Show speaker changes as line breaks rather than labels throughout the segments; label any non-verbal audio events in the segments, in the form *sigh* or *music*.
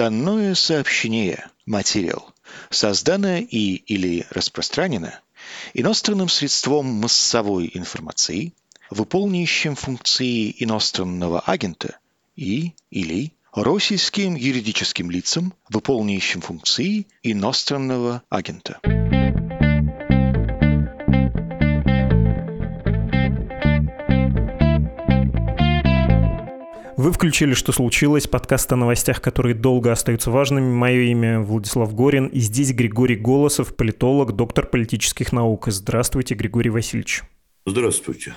Данное сообщение, материал, создано и или распространено иностранным средством массовой информации, выполняющим функции иностранного агента и или российским юридическим лицам, выполняющим функции иностранного агента.
Вы включили «Что случилось?» подкаст о новостях, которые долго остаются важными. Мое имя Владислав Горин, и здесь Григорий Голосов, политолог, доктор политических наук. Здравствуйте, Григорий Васильевич.
Здравствуйте.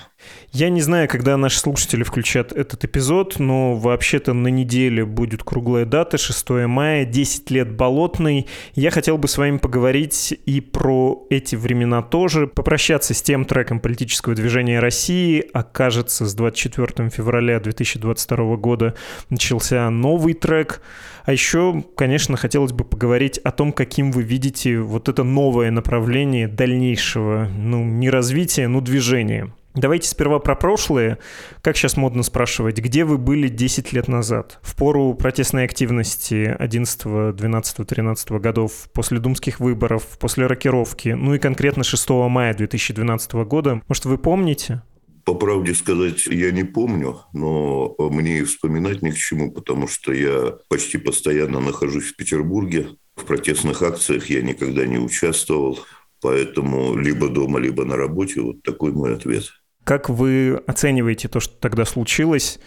Я не знаю, когда наши слушатели включат этот эпизод, но вообще-то на неделе будет круглая дата, 6 мая, 10 лет Болотный. Я хотел бы с вами поговорить и про эти времена тоже, попрощаться с тем треком политического движения России. Окажется, с 24 февраля 2022 года начался новый трек. А еще, конечно, хотелось бы поговорить о том, каким вы видите вот это новое направление дальнейшего, ну, не развития, но движения. Давайте сперва про прошлое. Как сейчас модно спрашивать, где вы были 10 лет назад? В пору протестной активности 11, 12, 13 годов, после думских выборов, после рокировки, ну и конкретно 6 мая 2012 года. Может, вы помните?
По правде сказать, я не помню, но мне и вспоминать ни к чему, потому что я почти постоянно нахожусь в Петербурге. В протестных акциях я никогда не участвовал, поэтому либо дома, либо на работе. Вот такой мой ответ.
Как вы оцениваете то, что тогда случилось?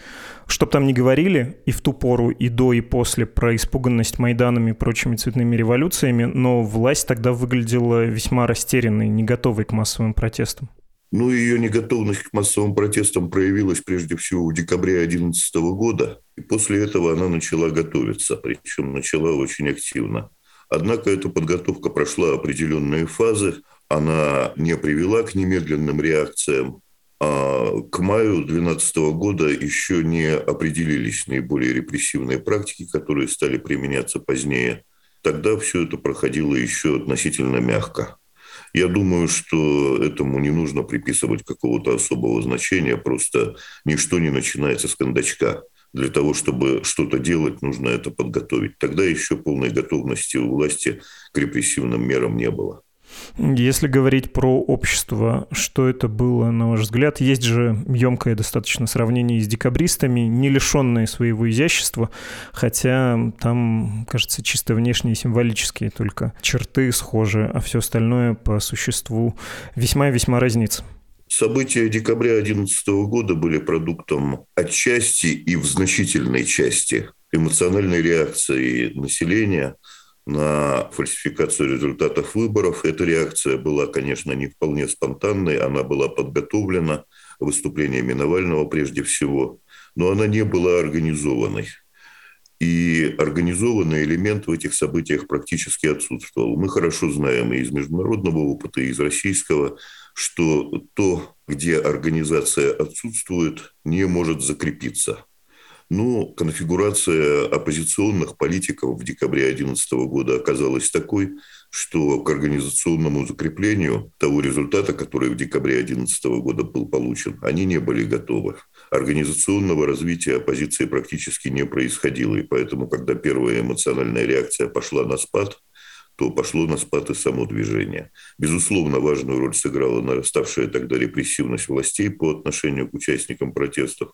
Что бы там ни говорили и в ту пору, и до, и после про испуганность Майданами и прочими цветными революциями, но власть тогда выглядела весьма растерянной, не готовой к массовым протестам.
Ну, ее неготовность к массовым протестам проявилась прежде всего в декабре 2011 года, и после этого она начала готовиться, причем начала очень активно. Однако эта подготовка прошла определенные фазы, она не привела к немедленным реакциям, а к маю 2012 года еще не определились наиболее репрессивные практики, которые стали применяться позднее. Тогда все это проходило еще относительно мягко. Я думаю, что этому не нужно приписывать какого-то особого значения, просто ничто не начинается с кондачка. Для того, чтобы что-то делать, нужно это подготовить. Тогда еще полной готовности у власти к репрессивным мерам не было.
Если говорить про общество, что это было, на ваш взгляд? Есть же емкое достаточно сравнение с декабристами, не лишенные своего изящества, хотя там, кажется, чисто внешние символические только черты схожи, а все остальное по существу весьма-весьма разнится.
События декабря 2011 года были продуктом отчасти и в значительной части эмоциональной реакции населения – на фальсификацию результатов выборов. Эта реакция была, конечно, не вполне спонтанной, она была подготовлена выступлениями Навального прежде всего, но она не была организованной. И организованный элемент в этих событиях практически отсутствовал. Мы хорошо знаем и из международного опыта, и из российского, что то, где организация отсутствует, не может закрепиться. Но конфигурация оппозиционных политиков в декабре 2011 года оказалась такой, что к организационному закреплению того результата, который в декабре 2011 года был получен, они не были готовы. Организационного развития оппозиции практически не происходило. И поэтому, когда первая эмоциональная реакция пошла на спад, то пошло на спад и само движение. Безусловно, важную роль сыграла нараставшая тогда репрессивность властей по отношению к участникам протестов.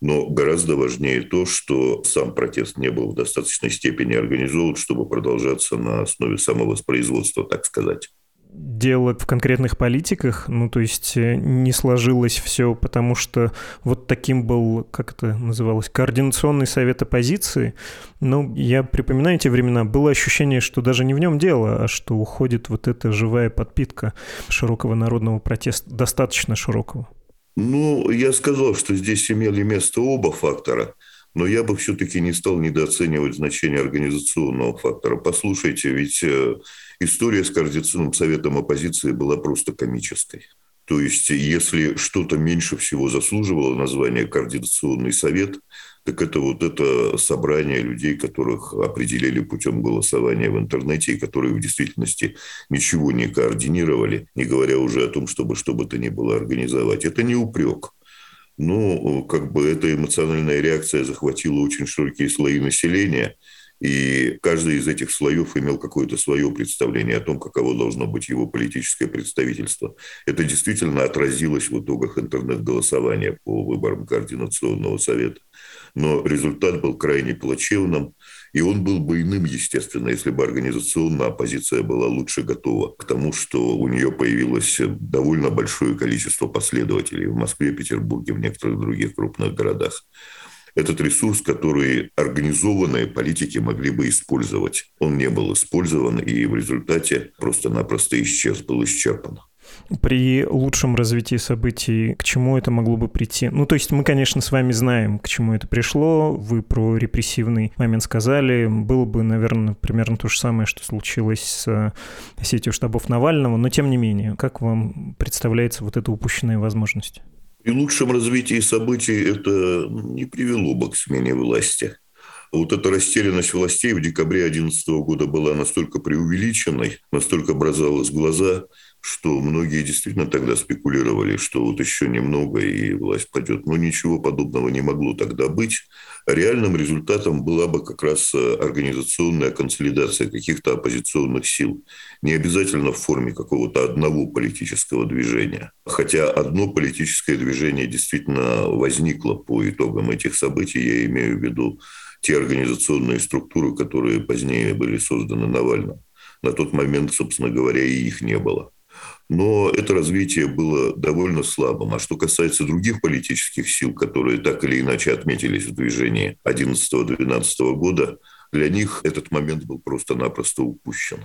Но гораздо важнее то, что сам протест не был в достаточной степени организован, чтобы продолжаться на основе самовоспроизводства, так сказать
дело в конкретных политиках, ну, то есть э, не сложилось все, потому что вот таким был, как это называлось, координационный совет оппозиции. Ну, я припоминаю эти времена, было ощущение, что даже не в нем дело, а что уходит вот эта живая подпитка широкого народного протеста, достаточно широкого.
Ну, я сказал, что здесь имели место оба фактора, но я бы все-таки не стал недооценивать значение организационного фактора. Послушайте, ведь э, история с Координационным советом оппозиции была просто комической. То есть, если что-то меньше всего заслуживало названия Координационный совет, так это вот это собрание людей, которых определили путем голосования в интернете и которые в действительности ничего не координировали, не говоря уже о том, чтобы что бы то ни было организовать. Это не упрек. Но как бы эта эмоциональная реакция захватила очень широкие слои населения, И каждый из этих слоев имел какое-то свое представление о том, каково должно быть его политическое представительство. Это действительно отразилось в итогах интернет-голосования по выборам Координационного совета. Но результат был крайне плачевным. И он был бы иным, естественно, если бы организационно оппозиция была лучше готова к тому, что у нее появилось довольно большое количество последователей в Москве, Петербурге, в некоторых других крупных городах этот ресурс, который организованные политики могли бы использовать. Он не был использован и в результате просто-напросто исчез, был исчерпан
при лучшем развитии событий, к чему это могло бы прийти? Ну, то есть мы, конечно, с вами знаем, к чему это пришло. Вы про репрессивный момент сказали. Было бы, наверное, примерно то же самое, что случилось с сетью штабов Навального. Но, тем не менее, как вам представляется вот эта упущенная возможность?
При лучшем развитии событий это не привело бы к смене власти. Вот эта растерянность властей в декабре 2011 года была настолько преувеличенной, настолько бросалась в глаза – что многие действительно тогда спекулировали, что вот еще немного и власть пойдет. Но ничего подобного не могло тогда быть. Реальным результатом была бы как раз э, организационная консолидация каких-то оппозиционных сил. Не обязательно в форме какого-то одного политического движения. Хотя одно политическое движение действительно возникло по итогам этих событий. Я имею в виду те организационные структуры, которые позднее были созданы Навальным. На тот момент, собственно говоря, и их не было но это развитие было довольно слабым. А что касается других политических сил, которые так или иначе отметились в движении 11-12 года, для них этот момент был просто-напросто упущен.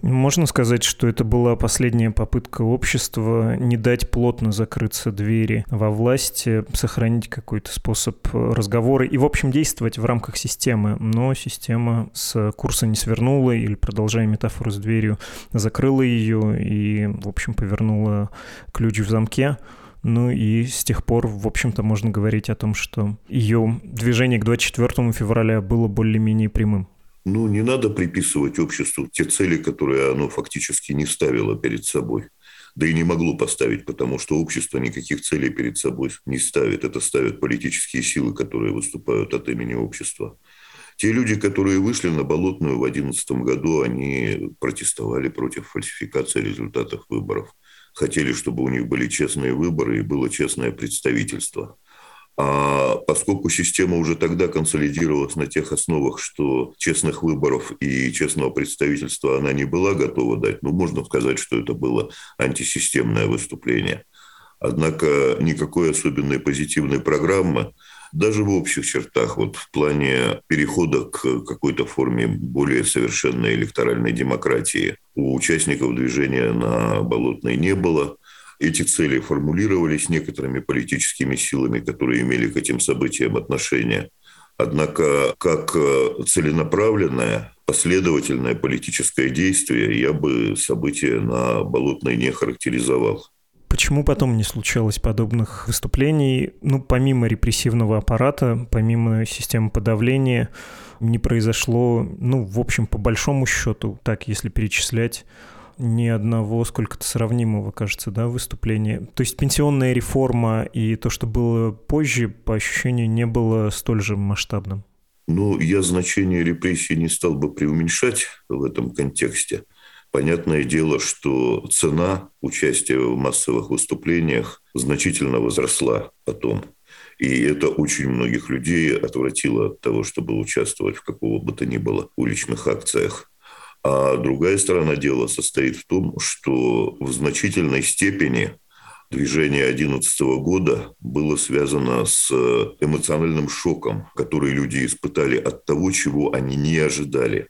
Можно сказать, что это была последняя попытка общества не дать плотно закрыться двери во власти, сохранить какой-то способ разговора и, в общем, действовать в рамках системы. Но система с курса не свернула или, продолжая метафору с дверью, закрыла ее и, в общем, повернула ключ в замке. Ну и с тех пор, в общем-то, можно говорить о том, что ее движение к 24 февраля было более-менее прямым.
Ну, не надо приписывать обществу те цели, которые оно фактически не ставило перед собой. Да и не могло поставить, потому что общество никаких целей перед собой не ставит. Это ставят политические силы, которые выступают от имени общества. Те люди, которые вышли на Болотную в 2011 году, они протестовали против фальсификации результатов выборов. Хотели, чтобы у них были честные выборы и было честное представительство. А поскольку система уже тогда консолидировалась на тех основах, что честных выборов и честного представительства она не была готова дать, ну, можно сказать, что это было антисистемное выступление. Однако никакой особенной позитивной программы даже в общих чертах, вот в плане перехода к какой-то форме более совершенной электоральной демократии у участников движения на Болотной не было. Эти цели формулировались некоторыми политическими силами, которые имели к этим событиям отношение. Однако, как э, целенаправленное, последовательное политическое действие, я бы события на Болотной не характеризовал.
Почему потом не случалось подобных выступлений? Ну, помимо репрессивного аппарата, помимо системы подавления, не произошло, ну, в общем, по большому счету, так, если перечислять, ни одного сколько-то сравнимого, кажется, да, выступления. То есть пенсионная реформа и то, что было позже, по ощущению, не было столь же масштабным.
Ну, я значение репрессий не стал бы преуменьшать в этом контексте. Понятное дело, что цена участия в массовых выступлениях значительно возросла потом. И это очень многих людей отвратило от того, чтобы участвовать в какого бы то ни было уличных акциях. А другая сторона дела состоит в том, что в значительной степени движение 2011 года было связано с эмоциональным шоком, который люди испытали от того, чего они не ожидали.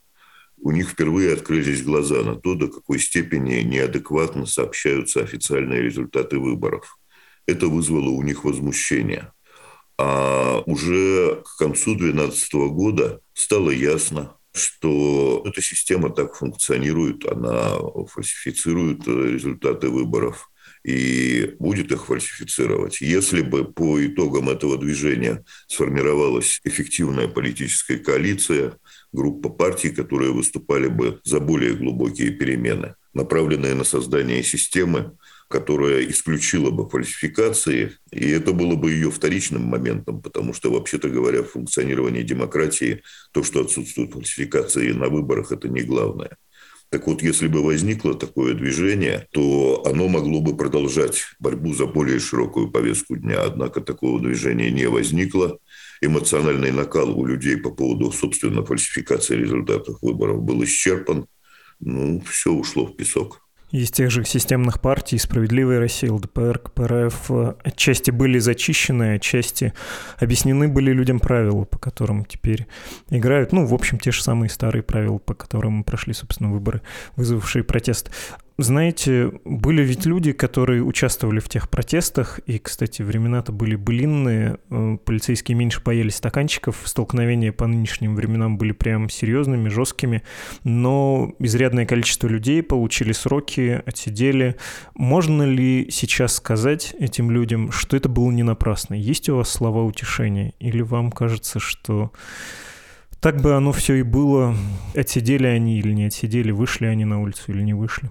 У них впервые открылись глаза на то, до какой степени неадекватно сообщаются официальные результаты выборов. Это вызвало у них возмущение. А уже к концу 2012 года стало ясно, что эта система так функционирует, она фальсифицирует результаты выборов и будет их фальсифицировать. Если бы по итогам этого движения сформировалась эффективная политическая коалиция, группа партий, которые выступали бы за более глубокие перемены, направленные на создание системы, которая исключила бы фальсификации, и это было бы ее вторичным моментом, потому что, вообще-то говоря, в функционировании демократии то, что отсутствуют фальсификации на выборах, это не главное. Так вот, если бы возникло такое движение, то оно могло бы продолжать борьбу за более широкую повестку дня. Однако такого движения не возникло. Эмоциональный накал у людей по поводу, собственно, фальсификации результатов выборов был исчерпан. Ну, все ушло в песок
из тех же системных партий «Справедливая Россия», ЛДПР, КПРФ отчасти были зачищены, отчасти объяснены были людям правила, по которым теперь играют. Ну, в общем, те же самые старые правила, по которым прошли, собственно, выборы, вызвавшие протест. Знаете, были ведь люди, которые участвовали в тех протестах, и, кстати, времена-то были былинные, э, полицейские меньше боялись стаканчиков, столкновения по нынешним временам были прям серьезными, жесткими, но изрядное количество людей получили сроки, отсидели. Можно ли сейчас сказать этим людям, что это было не напрасно? Есть у вас слова утешения? Или вам кажется, что так бы оно все и было, отсидели они или не отсидели, вышли они на улицу или не вышли?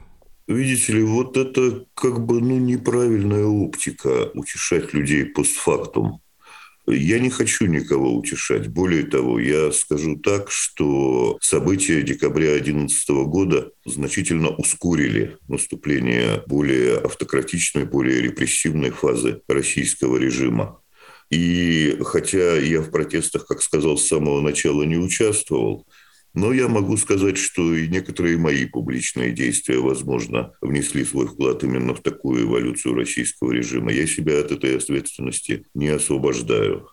Видите ли, вот это как бы ну, неправильная оптика утешать людей постфактум. Я не хочу никого утешать. Более того, я скажу так, что события декабря 2011 года значительно ускорили наступление более автократичной, более репрессивной фазы российского режима. И хотя я в протестах, как сказал, с самого начала не участвовал, но я могу сказать, что и некоторые мои публичные действия, возможно, внесли свой вклад именно в такую эволюцию российского режима. Я себя от этой ответственности не освобождаю.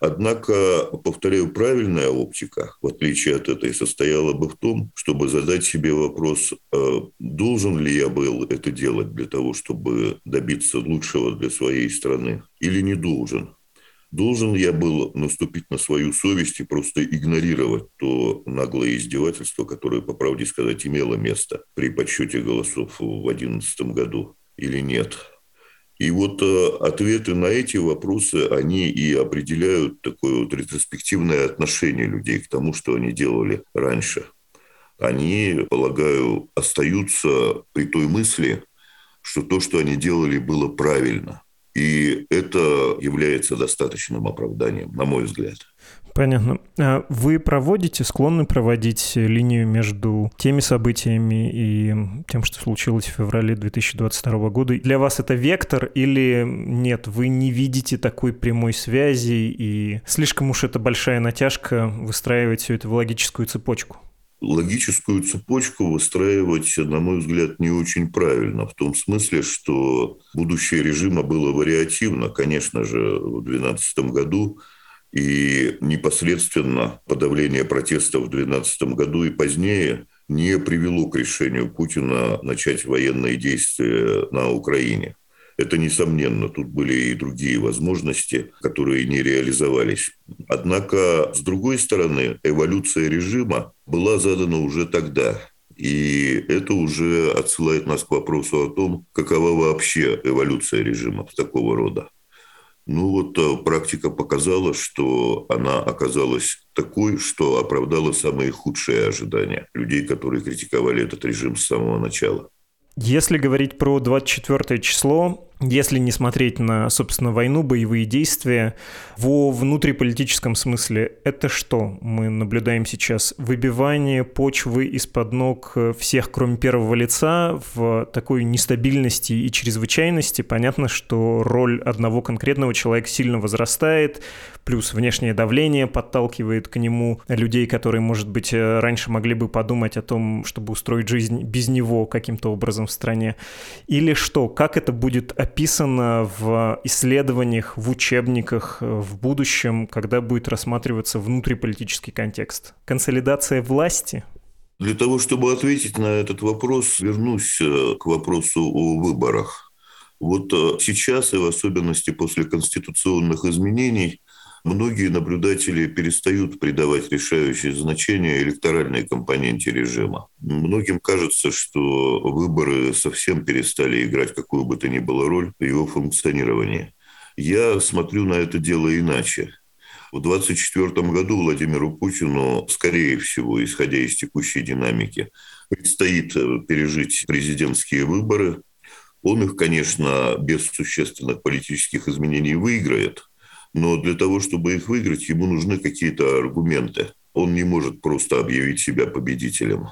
Однако, повторяю, правильная оптика, в отличие от этой, состояла бы в том, чтобы задать себе вопрос, э, должен ли я был это делать для того, чтобы добиться лучшего для своей страны, или не должен. Должен я был наступить на свою совесть и просто игнорировать то наглое издевательство, которое, по правде сказать, имело место при подсчете голосов в 2011 году или нет. И вот э, ответы на эти вопросы, они и определяют такое вот ретроспективное отношение людей к тому, что они делали раньше. Они, полагаю, остаются при той мысли, что то, что они делали, было правильно – и это является достаточным оправданием, на мой взгляд.
Понятно. А вы проводите, склонны проводить линию между теми событиями и тем, что случилось в феврале 2022 года? Для вас это вектор или нет? Вы не видите такой прямой связи и слишком уж это большая натяжка выстраивать все это в логическую цепочку?
Логическую цепочку выстраивать, на мой взгляд, не очень правильно. В том смысле, что будущее режима было вариативно. Конечно же, в 2012 году и непосредственно подавление протестов в 2012 году и позднее не привело к решению Путина начать военные действия на Украине. Это несомненно. Тут были и другие возможности, которые не реализовались. Однако, с другой стороны, эволюция режима была задана уже тогда. И это уже отсылает нас к вопросу о том, какова вообще эволюция режима такого рода. Ну вот э, практика показала, что она оказалась такой, что оправдала самые худшие ожидания людей, которые критиковали этот режим с самого начала.
Если говорить про 24 число, если не смотреть на, собственно, войну, боевые действия, во внутриполитическом смысле это что мы наблюдаем сейчас? Выбивание почвы из-под ног всех, кроме первого лица, в такой нестабильности и чрезвычайности. Понятно, что роль одного конкретного человека сильно возрастает, плюс внешнее давление подталкивает к нему людей, которые, может быть, раньше могли бы подумать о том, чтобы устроить жизнь без него каким-то образом в стране. Или что? Как это будет описано в исследованиях, в учебниках э, в будущем, когда будет рассматриваться внутриполитический контекст? Консолидация власти?
Для того, чтобы ответить на этот вопрос, вернусь э, к вопросу о выборах. Вот э, сейчас, и в особенности после конституционных изменений, многие наблюдатели перестают придавать решающее значение электоральной компоненте режима. Многим кажется, что выборы совсем перестали играть какую бы то ни было роль в его функционировании. Я смотрю на это дело иначе. В 2024 году Владимиру Путину, скорее всего, исходя из текущей динамики, предстоит э, пережить президентские выборы, Он их, конечно, без существенных политических изменений выиграет, но для того, чтобы их выиграть, ему нужны какие-то аргументы. Он не может просто объявить себя победителем.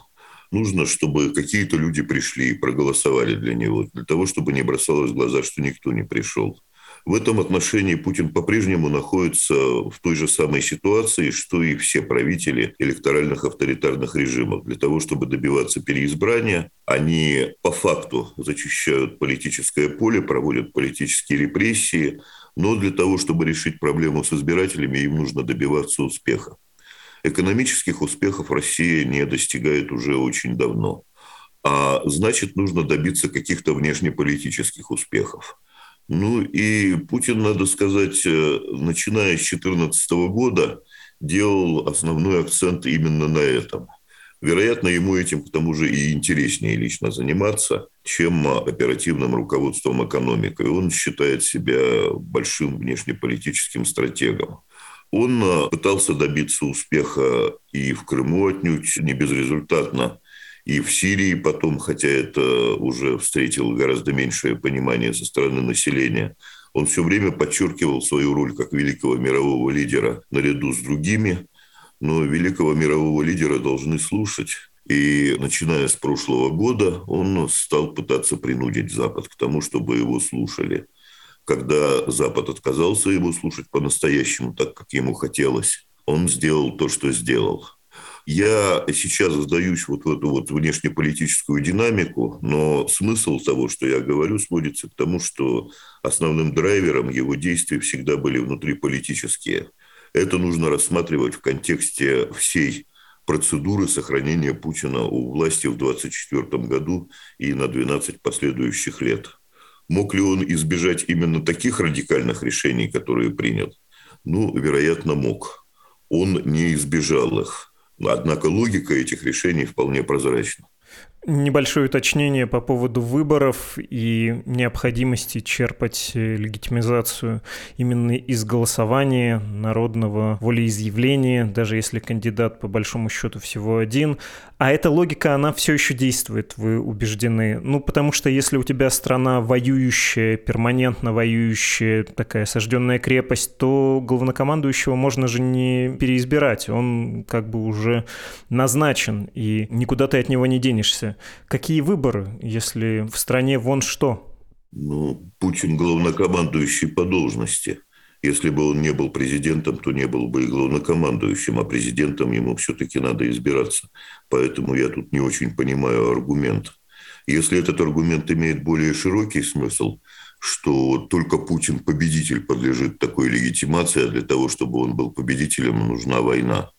Нужно, чтобы какие-то люди пришли и проголосовали для него, для того, чтобы не бросалось в глаза, что никто не пришел. В этом отношении Путин по-прежнему находится в той же самой ситуации, что и все правители электоральных авторитарных режимов. Для того, чтобы добиваться переизбрания, они по факту зачищают политическое поле, проводят политические репрессии, но для того, чтобы решить проблему с избирателями, им нужно добиваться успеха. Экономических успехов Россия не достигает уже очень давно. А значит, нужно добиться каких-то внешнеполитических успехов. Ну и Путин, надо сказать, э, начиная с 2014 года, делал основной акцент именно на этом. Вероятно, ему этим к тому же и интереснее лично заниматься, чем оперативным руководством экономикой. Он считает себя большим внешнеполитическим стратегом. Он э, пытался добиться успеха и в Крыму отнюдь не безрезультатно и в Сирии потом, хотя это уже встретило гораздо меньшее понимание со стороны населения. Он все время подчеркивал свою роль как великого мирового лидера наряду с другими, но великого мирового лидера должны слушать. И начиная с прошлого года он стал пытаться принудить Запад к тому, чтобы его слушали. Когда Запад отказался его слушать по-настоящему, так как ему хотелось, он сделал то, что сделал – я сейчас задаюсь вот в эту вот внешнеполитическую динамику, но смысл того, что я говорю, сводится к тому, что основным драйвером его действий всегда были внутриполитические. Это нужно рассматривать в контексте всей процедуры сохранения Путина у власти в 2024 году и на 12 последующих лет. Мог ли он избежать именно таких радикальных решений, которые принял? Ну, вероятно, мог. Он не избежал их. Однако логика этих решений вполне прозрачна.
Небольшое уточнение по поводу выборов и необходимости черпать э, легитимизацию именно из голосования, народного волеизъявления, даже если кандидат по большому счету всего один. А эта логика, она все еще действует, вы убеждены. Ну, потому что если у тебя страна воюющая, перманентно воюющая, такая осажденная крепость, то главнокомандующего можно же не переизбирать. Он как бы уже назначен, и никуда ты от него не денешься. Какие выборы, если в стране вон что?
Ну, Путин главнокомандующий по должности. Если бы он не был президентом, то не был бы и главнокомандующим, а президентом ему все-таки надо избираться. Поэтому я тут не очень понимаю аргумент. Если этот аргумент имеет более широкий смысл, что только Путин победитель подлежит такой легитимации, а для того, чтобы он был победителем, нужна война.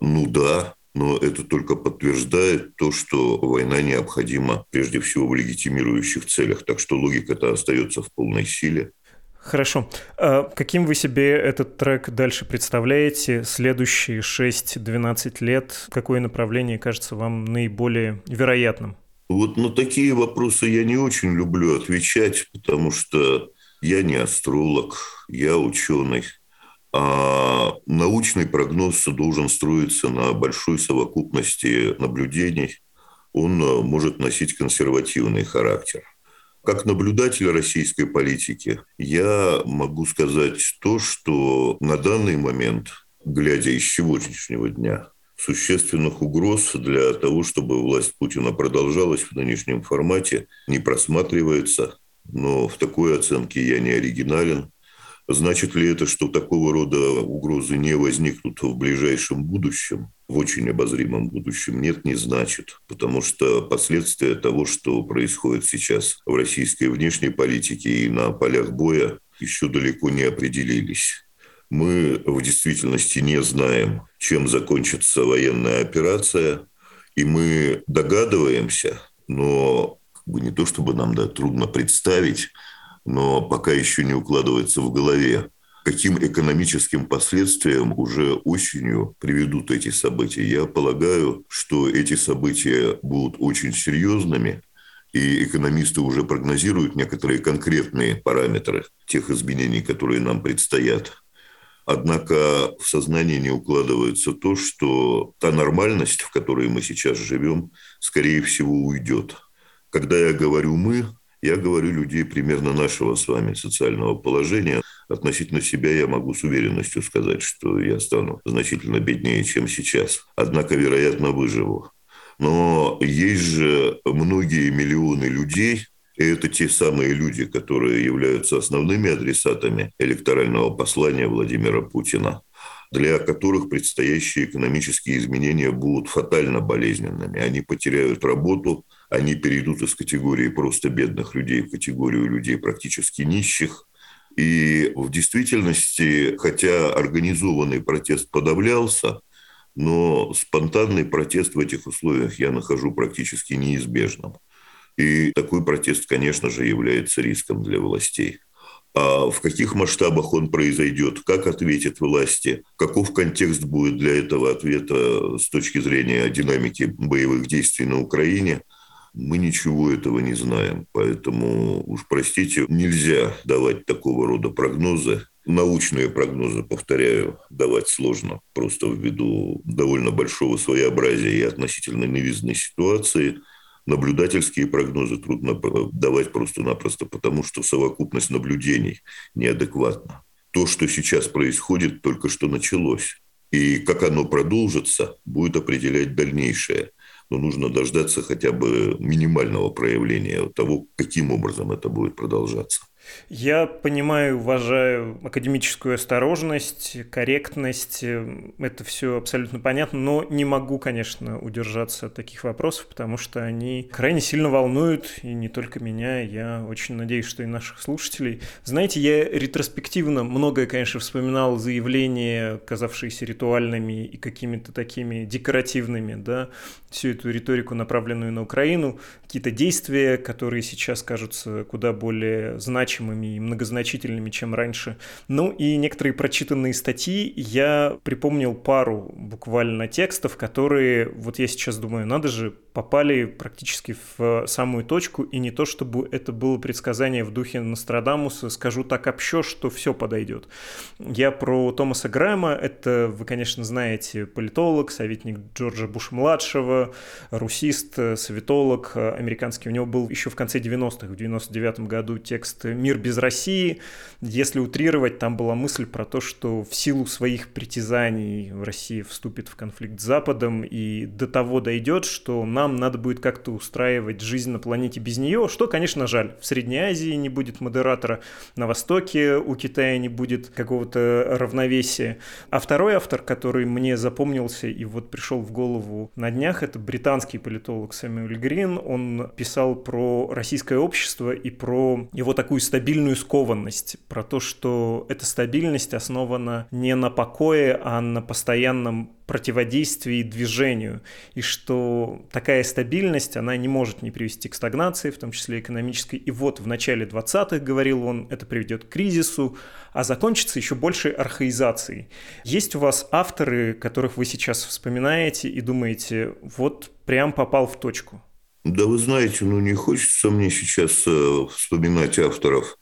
Ну да, но это только подтверждает то, что война необходима прежде всего в легитимирующих целях. Так что логика-то остается в полной силе.
Хорошо. А каким вы себе этот трек дальше представляете? Следующие 6-12 лет? Какое направление кажется вам наиболее вероятным?
Вот на такие вопросы я не очень люблю отвечать, потому что я не астролог, я ученый. А научный прогноз должен строиться на большой совокупности наблюдений. Он э, может носить консервативный характер. Как наблюдатель российской политики, я могу сказать то, что на данный момент, глядя из сегодняшнего дня, существенных угроз для того, чтобы власть Путина продолжалась в нынешнем формате, не просматривается. Но в такой оценке я не оригинален. Значит ли это, что такого рода угрозы не возникнут в ближайшем будущем, в очень обозримом будущем? Нет, не значит. Потому что последствия того, что происходит сейчас в российской внешней политике и на полях боя, еще далеко не определились. Мы в действительности не знаем, чем закончится военная операция, и мы догадываемся, но не то чтобы нам да, трудно представить, но пока еще не укладывается в голове, каким экономическим последствиям уже осенью приведут эти события. Я полагаю, что эти события будут очень серьезными, и экономисты уже прогнозируют некоторые конкретные параметры тех изменений, которые нам предстоят. Однако в сознании не укладывается то, что та нормальность, в которой мы сейчас живем, скорее всего, уйдет. Когда я говорю «мы», Я говорю людей примерно нашего с вами социального положения. Относительно себя я могу с уверенностью сказать, что я стану значительно беднее, чем сейчас. Однако, вероятно, выживу. Но есть же многие миллионы людей, и это те самые люди, которые являются основными адресатами электорального послания Владимира Путина для которых предстоящие экономические изменения будут фатально болезненными. Они потеряют работу, они перейдут из категории просто бедных людей в категорию людей практически нищих. И в действительности, хотя организованный протест подавлялся, но спонтанный протест в этих условиях я нахожу практически неизбежным. И такой протест, конечно же, является риском для властей. А в каких масштабах он произойдет, как ответят власти, каков контекст будет для этого ответа с точки зрения динамики боевых действий на Украине, мы ничего этого не знаем. Поэтому, уж простите, нельзя давать такого рода прогнозы. Научные прогнозы, повторяю, давать сложно, просто ввиду довольно большого своеобразия и относительно новизны ситуации – наблюдательские прогнозы трудно давать просто-напросто, потому что совокупность наблюдений неадекватна. То, что сейчас происходит, только что началось. И как оно продолжится, будет определять дальнейшее. Но нужно дождаться хотя бы минимального проявления того, каким образом это будет продолжаться.
Я понимаю, уважаю академическую осторожность, корректность. Это все абсолютно понятно, но не могу, конечно, удержаться от таких вопросов, потому что они крайне сильно волнуют, и не только меня, я очень надеюсь, что и наших слушателей. Знаете, я ретроспективно многое, конечно, вспоминал заявления, казавшиеся ритуальными и какими-то такими декоративными, да, всю эту риторику, направленную на Украину, какие-то действия, которые сейчас кажутся куда более значимыми, значимыми и многозначительными, чем раньше. Ну и некоторые прочитанные статьи я припомнил пару буквально текстов, которые, вот я сейчас думаю, надо же, попали практически в самую точку, и не то, чтобы это было предсказание в духе Нострадамуса, скажу так общо, что все подойдет. Я про Томаса Грэма, это вы, конечно, знаете, политолог, советник Джорджа Буш-младшего, русист, советолог американский. У него был еще в конце 90-х, в 99 году текст «Мир без России». Если утрировать, там была мысль про то, что в силу своих притязаний Россия вступит в конфликт с Западом, и до того дойдет, что нам надо будет как-то устраивать жизнь на планете без нее, что, конечно, жаль. В Средней Азии не будет модератора, на Востоке у Китая не будет какого-то равновесия. А второй автор, который мне запомнился и вот пришел в голову на днях, это британский политолог Сэмюэль Грин. Он писал про российское общество и про его такую стабильную скованность, про то, что эта стабильность основана не на покое, а на постоянном противодействии движению, и что такая стабильность, она не может не привести к стагнации, в том числе экономической. И вот в начале 20-х, говорил он, это приведет к кризису, а закончится еще большей архаизацией. Есть у вас авторы, которых вы сейчас вспоминаете и думаете, вот прям попал в точку?
Да вы знаете, ну не хочется мне сейчас э, вспоминать авторов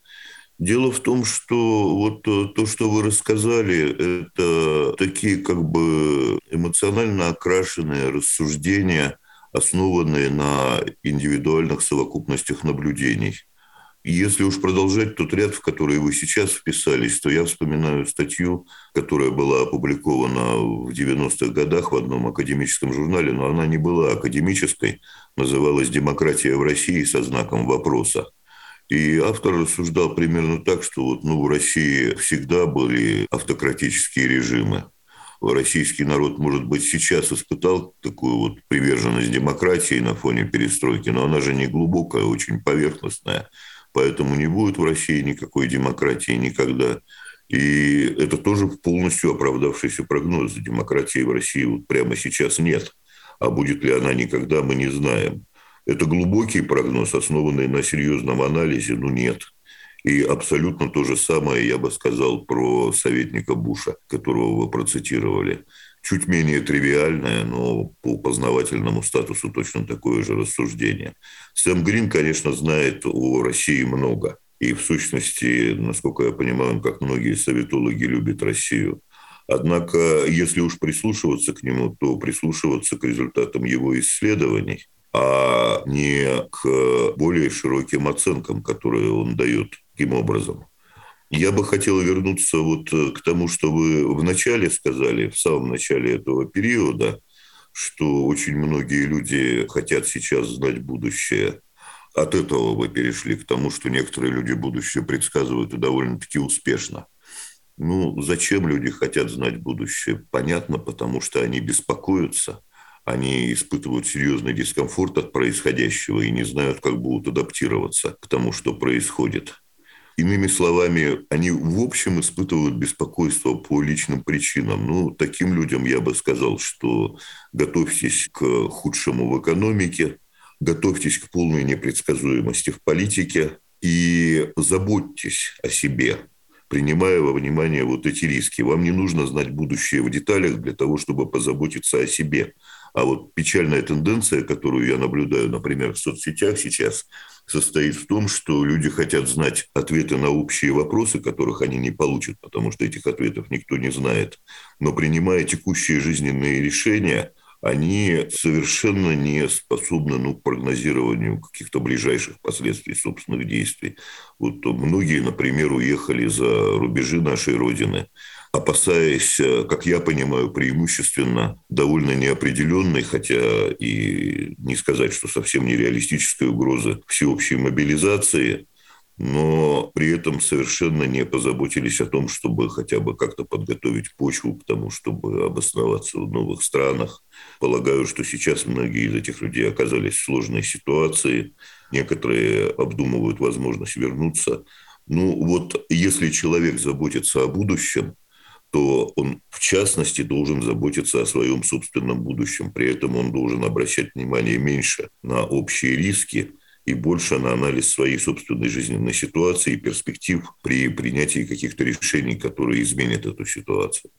Дело в том, что вот э, то, что вы рассказали, это такие как бы эмоционально окрашенные рассуждения, основанные на индивидуальных совокупностях наблюдений. Если уж продолжать тот ряд, в который вы сейчас вписались, то я вспоминаю статью, которая была опубликована в 90-х годах в одном академическом журнале, но она не была академической, называлась «Демократия в России» со знаком вопроса. И автор рассуждал примерно так, что вот, ну, в России всегда были автократические режимы. Российский народ, может быть, сейчас испытал такую вот приверженность демократии на фоне перестройки, но она же не глубокая, очень поверхностная. Поэтому не будет в России никакой демократии никогда. И это тоже полностью оправдавшийся прогноз. Демократии в России вот прямо сейчас нет. А будет ли она никогда, мы не знаем. Это глубокий прогноз, основанный на серьезном анализе, ну нет. И абсолютно то же самое я бы сказал про советника Буша, которого вы процитировали. Чуть менее тривиальное, но по познавательному статусу точно такое же рассуждение. Сэм Грин, конечно, знает о России много. И в сущности, насколько я понимаю, он, как многие советологи, любит Россию. Однако, если уж прислушиваться к нему, то прислушиваться к результатам его исследований – а не к более широким оценкам, которые он дает таким образом. Я бы хотел вернуться вот к тому, что вы в начале сказали, в самом начале этого периода, что очень многие люди хотят сейчас знать будущее. От этого вы перешли к тому, что некоторые люди будущее предсказывают и довольно-таки успешно. Ну, зачем люди хотят знать будущее? Понятно, потому что они беспокоятся, они испытывают серьезный дискомфорт от происходящего и не знают, как будут адаптироваться к тому, что происходит. Иными словами, они в общем испытывают беспокойство по личным причинам. Ну, таким людям я бы сказал, что готовьтесь к худшему в экономике, готовьтесь к полной непредсказуемости в политике и заботьтесь о себе, принимая во внимание вот эти риски. Вам не нужно знать будущее в деталях для того, чтобы позаботиться о себе. А вот печальная тенденция, которую я наблюдаю, например, в соцсетях сейчас – состоит в том, что люди хотят знать ответы на общие вопросы, которых они не получат, потому что этих ответов никто не знает. Но принимая текущие жизненные решения, они совершенно не способны ну, к прогнозированию каких-то ближайших последствий собственных действий. Вот многие, например, уехали за рубежи нашей Родины – опасаясь, э, как я понимаю, преимущественно довольно неопределенной, хотя и не сказать, что совсем нереалистической угрозы всеобщей мобилизации, но при этом совершенно не позаботились о том, чтобы хотя бы как-то подготовить почву к тому, чтобы обосноваться в новых странах. Полагаю, что сейчас многие из этих людей оказались в сложной ситуации, некоторые обдумывают возможность вернуться. Ну вот если человек заботится о будущем, то он в частности должен заботиться о своем собственном будущем. При этом он должен обращать внимание меньше на общие риски и больше на анализ своей собственной жизненной ситуации и перспектив при принятии каких-то решений, которые изменят эту ситуацию.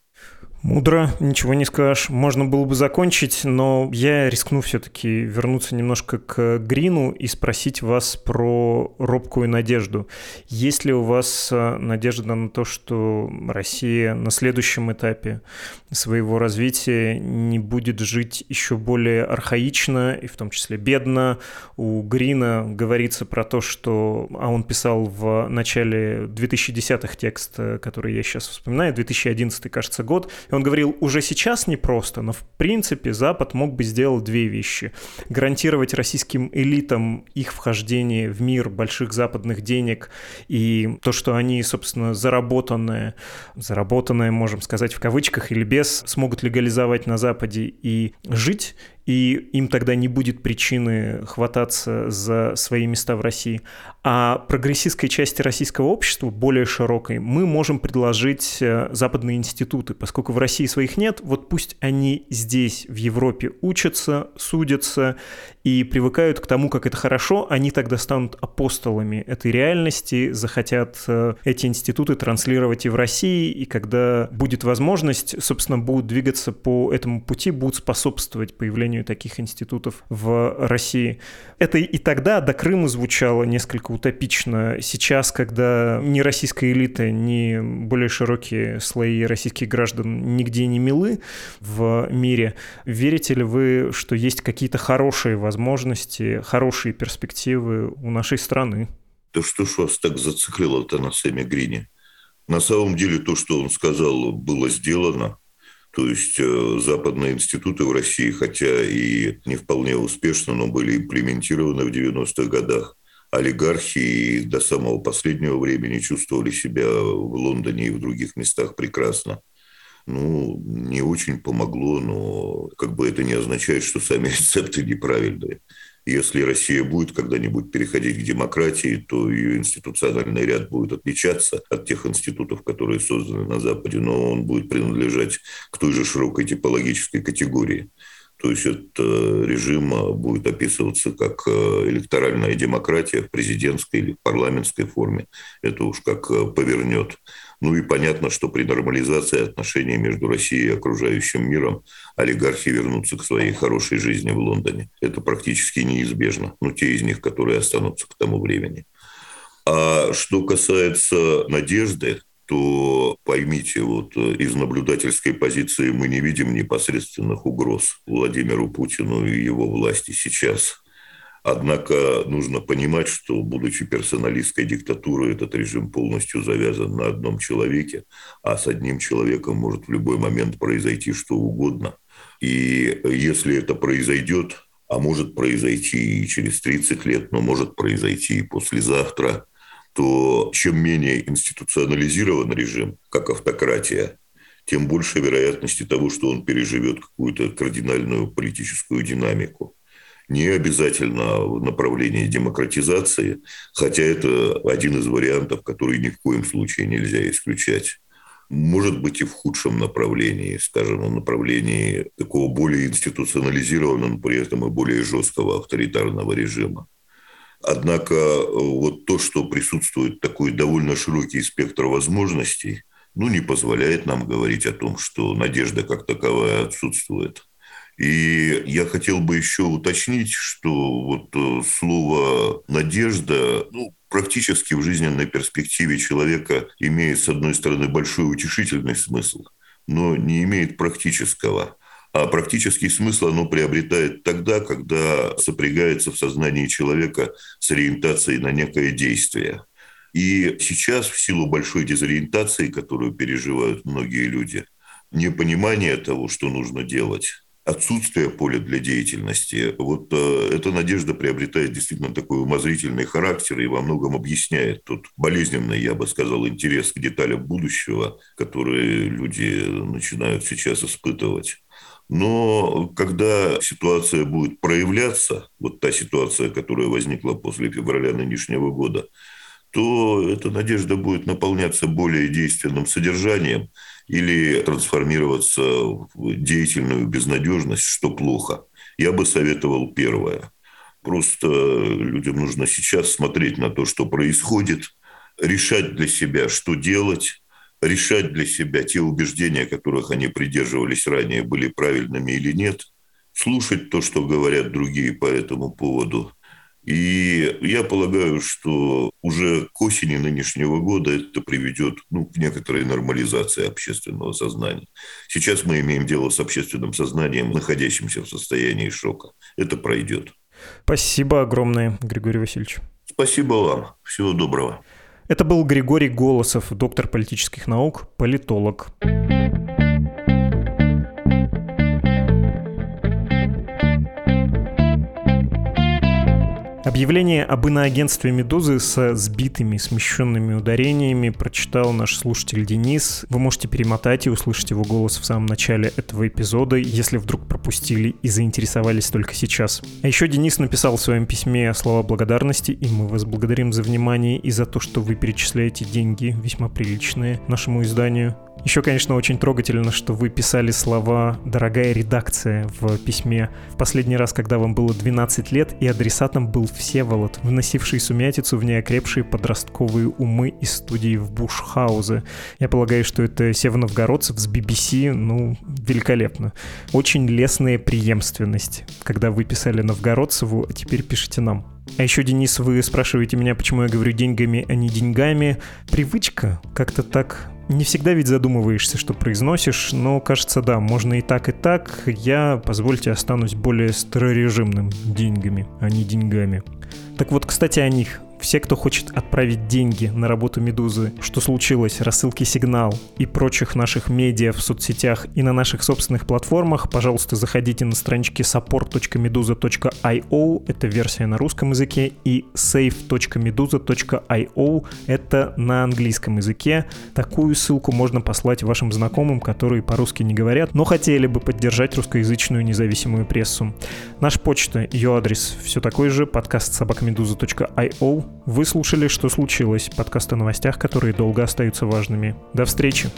Мудро, ничего не скажешь. Можно было бы закончить, но я рискну все-таки вернуться немножко к Грину и спросить вас про робкую надежду. Есть ли у вас э, надежда на то, что Россия на следующем этапе своего развития не будет жить еще более архаично и в том числе бедно? У Грина говорится про то, что... А он писал в начале 2010-х текст, э, который я сейчас вспоминаю, 2011, кажется, год, он говорил, уже сейчас непросто, но в принципе Запад мог бы сделать две вещи. Гарантировать российским элитам их вхождение в мир больших западных денег и то, что они, собственно, заработанное, заработанное, можем сказать в кавычках или без, смогут легализовать на Западе и жить, и им тогда не будет причины хвататься за свои места в России. А прогрессистской части российского общества, более широкой, мы можем предложить э, западные институты. Поскольку в России своих нет, вот пусть они здесь, в Европе, учатся, судятся и привыкают к тому, как это хорошо, они тогда станут апостолами этой реальности, захотят э, эти институты транслировать и в России, и когда будет возможность, собственно, будут двигаться по этому пути, будут способствовать появлению таких институтов в России. Это и тогда до Крыма звучало несколько утопично. Сейчас, когда ни российская элита, ни более широкие слои российских граждан нигде не милы в мире, верите ли вы, что есть какие-то хорошие возможности, хорошие перспективы у нашей страны?
Да что ж вас так зациклило-то на Сэме Грине? На самом деле то, что он сказал, было сделано. То есть э, западные институты в России, хотя и не вполне успешно, но были имплементированы в 90-х годах. Олигархи до самого последнего времени чувствовали себя в Лондоне и в других местах прекрасно. Ну, не очень помогло, но как бы это не означает, что сами *laughs* рецепты неправильные. Если Россия будет когда-нибудь переходить к демократии, то ее институциональный ряд будет отличаться от тех институтов, которые созданы на Западе, но он будет принадлежать к той же широкой типологической категории. То есть этот режим будет описываться как э, электоральная демократия в президентской или парламентской форме. Это уж как э, повернет. Ну и понятно, что при нормализации отношений между Россией и окружающим миром олигархи вернутся к своей хорошей жизни в Лондоне. Это практически неизбежно. Ну, те из них, которые останутся к тому времени. А что касается надежды, то поймите, вот из наблюдательской позиции мы не видим непосредственных угроз Владимиру Путину и его власти сейчас – Однако нужно понимать, что, будучи персоналистской диктатурой, этот режим полностью завязан на одном человеке, а с одним человеком может в любой момент произойти что угодно. И если это произойдет, а может произойти и через 30 лет, но может произойти и послезавтра, то чем менее институционализирован режим, как автократия, тем больше вероятности того, что он переживет какую-то кардинальную политическую динамику. Не обязательно в направлении демократизации, хотя это один из вариантов, который ни в коем случае нельзя исключать. Может быть и в худшем направлении, скажем, в направлении такого более институционализированного, но при этом и более жесткого авторитарного режима. Однако вот то, что присутствует такой довольно широкий спектр возможностей – ну, не позволяет нам говорить о том, что надежда как таковая отсутствует. И я хотел бы еще уточнить, что вот э, слово «надежда» ну, практически в жизненной перспективе человека имеет, с одной стороны, большой утешительный смысл, но не имеет практического. А практический смысл оно приобретает тогда, когда сопрягается в сознании человека с ориентацией на некое действие – и сейчас в силу большой дезориентации, которую переживают многие люди, непонимание того, что нужно делать, отсутствие поля для деятельности, вот э, эта надежда приобретает действительно такой умозрительный характер и во многом объясняет тот болезненный, я бы сказал, интерес к деталям будущего, которые люди начинают сейчас испытывать. Но когда ситуация будет проявляться, вот та ситуация, которая возникла после февраля нынешнего года, то эта надежда будет наполняться более действенным содержанием или трансформироваться в деятельную безнадежность, что плохо. Я бы советовал первое. Просто людям нужно сейчас смотреть на то, что происходит, решать для себя, что делать, решать для себя те убеждения, которых они придерживались ранее, были правильными или нет, слушать то, что говорят другие по этому поводу – и я полагаю, что уже к осени нынешнего года это приведет ну, к некоторой нормализации общественного сознания. Сейчас мы имеем дело с общественным сознанием, находящимся в состоянии шока. Это пройдет.
Спасибо огромное, Григорий Васильевич.
Спасибо вам. Всего доброго.
Это был Григорий Голосов, доктор политических наук, политолог. Объявление об иноагентстве «Медузы» со сбитыми, смещенными ударениями прочитал наш слушатель Денис. Вы можете перемотать и услышать его голос в самом начале этого эпизода, если вдруг пропустили и заинтересовались только сейчас. А еще Денис написал в своем письме слова благодарности, и мы вас благодарим за внимание и за то, что вы перечисляете деньги, весьма приличные, нашему изданию. Еще, конечно, очень трогательно, что вы писали слова «дорогая редакция» в письме. В последний раз, когда вам было 12 лет, и адресатом был Всеволод, вносивший сумятицу в неокрепшие подростковые умы из студии в Бушхаузе. Я полагаю, что это Севновгородцев с BBC, ну, великолепно. Очень лесная преемственность, когда вы писали Новгородцеву, а теперь пишите нам. А еще, Денис, вы спрашиваете меня, почему я говорю деньгами, а не деньгами. Привычка как-то так не всегда ведь задумываешься, что произносишь, но кажется, да, можно и так, и так. Я, позвольте, останусь более старорежимным деньгами, а не деньгами. Так вот, кстати, о них. Все, кто хочет отправить деньги на работу Медузы, что случилось, рассылки Сигнал и прочих наших медиа в соцсетях и на наших собственных платформах, пожалуйста, заходите на странички support.meduza.io, это версия на русском языке, и save.meduza.io, это на английском языке. Такую ссылку можно послать вашим знакомым, которые по-русски не говорят, но хотели бы поддержать русскоязычную независимую прессу. Наш почта, ее адрес все такой же, подкаст собакамедуза.io, вы слушали «Что случилось?» подкаст о новостях, которые долго остаются важными. До встречи!